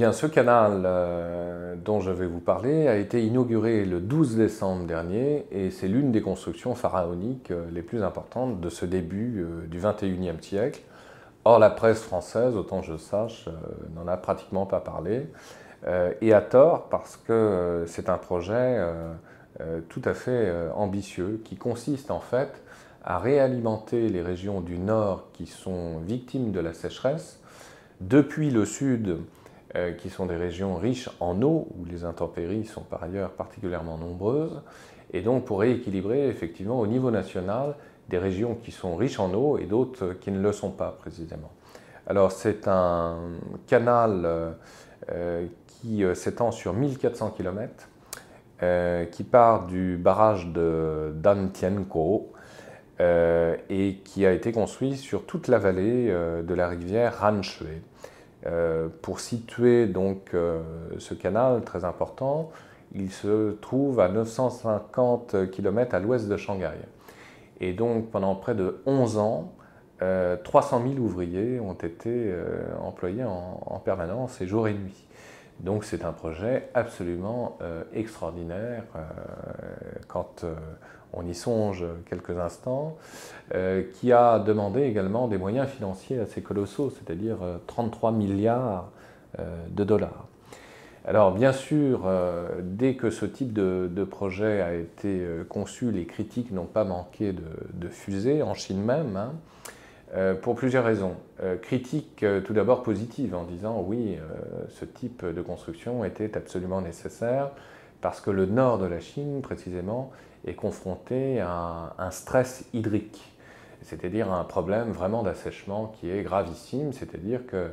Bien, ce canal euh, dont je vais vous parler a été inauguré le 12 décembre dernier et c'est l'une des constructions pharaoniques euh, les plus importantes de ce début euh, du 21e siècle. Or, la presse française, autant je sache, n'en a pratiquement pas parlé, et à tort parce que c'est un projet tout à fait ambitieux qui consiste en fait à réalimenter les régions du nord qui sont victimes de la sécheresse depuis le sud euh, qui sont des régions riches en eau, où les intempéries sont par ailleurs particulièrement nombreuses, et donc pour rééquilibrer effectivement au niveau national des régions qui sont riches en eau et d'autres qui ne le sont pas précisément. Alors c'est un canal euh, euh, qui s'étend sur 1400 km, qui part du barrage de Dantienko et qui a été construit sur toute la vallée de la rivière Ranchue. Euh, pour situer donc euh, ce canal très important, il se trouve à 950 km à l'ouest de Shanghai. Et donc pendant près de 11 ans, 300 euh, 000 ouvriers ont été employés en, permanence et jour et nuit. Donc c'est un projet absolument extraordinaire quand on y songe quelques instants, euh, qui a demandé également des moyens financiers assez colossaux, c'est-à-dire 33 euh, milliards euh, de dollars. Alors bien sûr, dès que ce type de, projet a été conçu, les critiques n'ont pas manqué de, fuser, en Chine même, hein, pour plusieurs raisons. critiques tout d'abord positives en disant oui, ce type de construction était absolument nécessaire parce que le nord de la Chine, précisément, est confronté à un stress hydrique, c'est-à-dire un problème vraiment d'assèchement qui est gravissime, c'est-à-dire que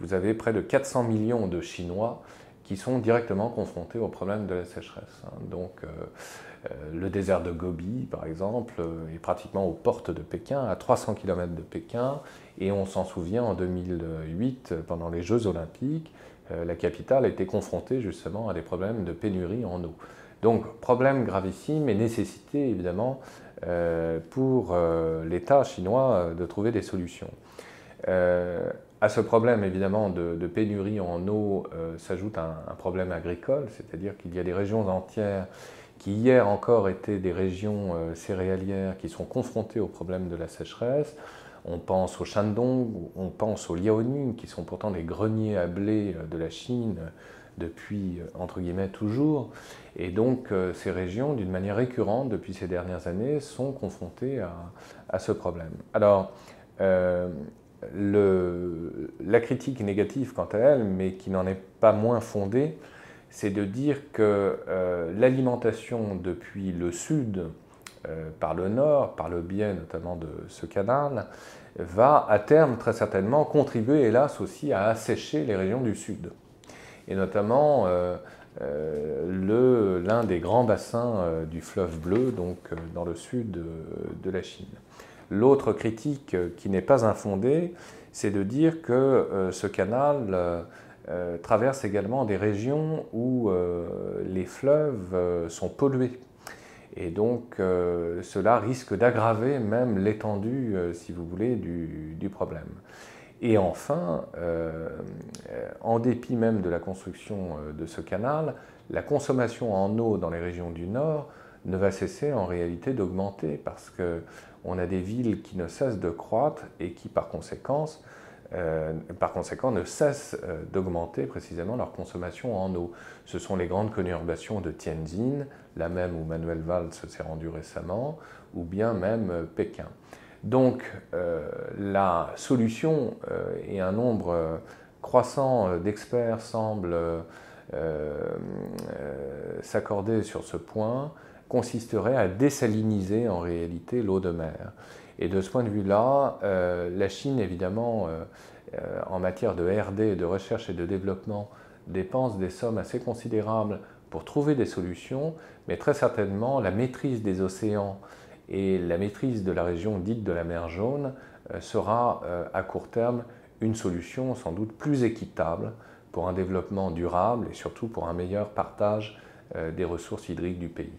vous avez près de 400 millions de Chinois qui sont directement confrontés au problème de la sécheresse. Hein. Donc euh, euh, le désert de Gobi, par exemple, euh, est pratiquement aux portes de Pékin, à 300 km de Pékin, et on s'en souvient en 2008, pendant les Jeux olympiques, la capitale été confrontée justement à des problèmes de pénurie en eau. Donc problème gravissime et nécessité évidemment euh, pour euh, l'État chinois euh, de trouver des solutions. à ce problème évidemment de, pénurie en eau s'ajoute un, un, problème agricole, c'est-à-dire qu'il y a des régions entières qui hier encore étaient des régions céréalières qui sont confrontées au problème de la sécheresse. On pense au Shandong, on pense au Liaoning, qui sont pourtant des greniers à blé de la Chine depuis, euh, entre guillemets, toujours. Et donc, euh, ces régions, d'une manière récurrente depuis ces dernières années, sont confrontées à, ce problème. Alors, euh, la critique négative quant à elle, mais qui n'en est pas moins fondée, c'est de dire que l'alimentation depuis le sud par le nord, par le biais notamment de ce canal, va à terme très certainement contribuer, hélas, aussi à assécher les régions du sud et notamment euh, euh, l'un des grands bassins euh, du fleuve bleu, donc dans le sud de, la Chine. L'autre critique qui n'est pas infondée, c'est de dire que ce canal traverse également des régions où les fleuves sont pollués. Et donc cela risque d'aggraver même l'étendue, si vous voulez, du problème. Et enfin, euh, en dépit même de la construction euh, de ce canal, la consommation en eau dans les régions du Nord ne va cesser en réalité d'augmenter parce qu'on a des villes qui ne cessent de croître et qui par, euh, par conséquent ne cessent d'augmenter précisément leur consommation en eau. Ce sont les grandes conurbations de Tianjin, la même où Manuel Valls s'est rendu récemment, ou bien même Pékin. Donc la solution, euh, et un nombre euh, croissant d'experts semblent s'accorder sur ce point, consisterait à désaliniser en réalité l'eau de mer. Et de ce point de vue-là, la Chine, évidemment, en matière de RD, de recherche et de développement, dépense des sommes assez considérables pour trouver des solutions, mais très certainement la maîtrise des océans et la maîtrise de la région dite de la mer jaune euh, sera euh, à court terme une solution sans doute plus équitable pour un développement durable et surtout pour un meilleur partage euh, des ressources hydriques du pays.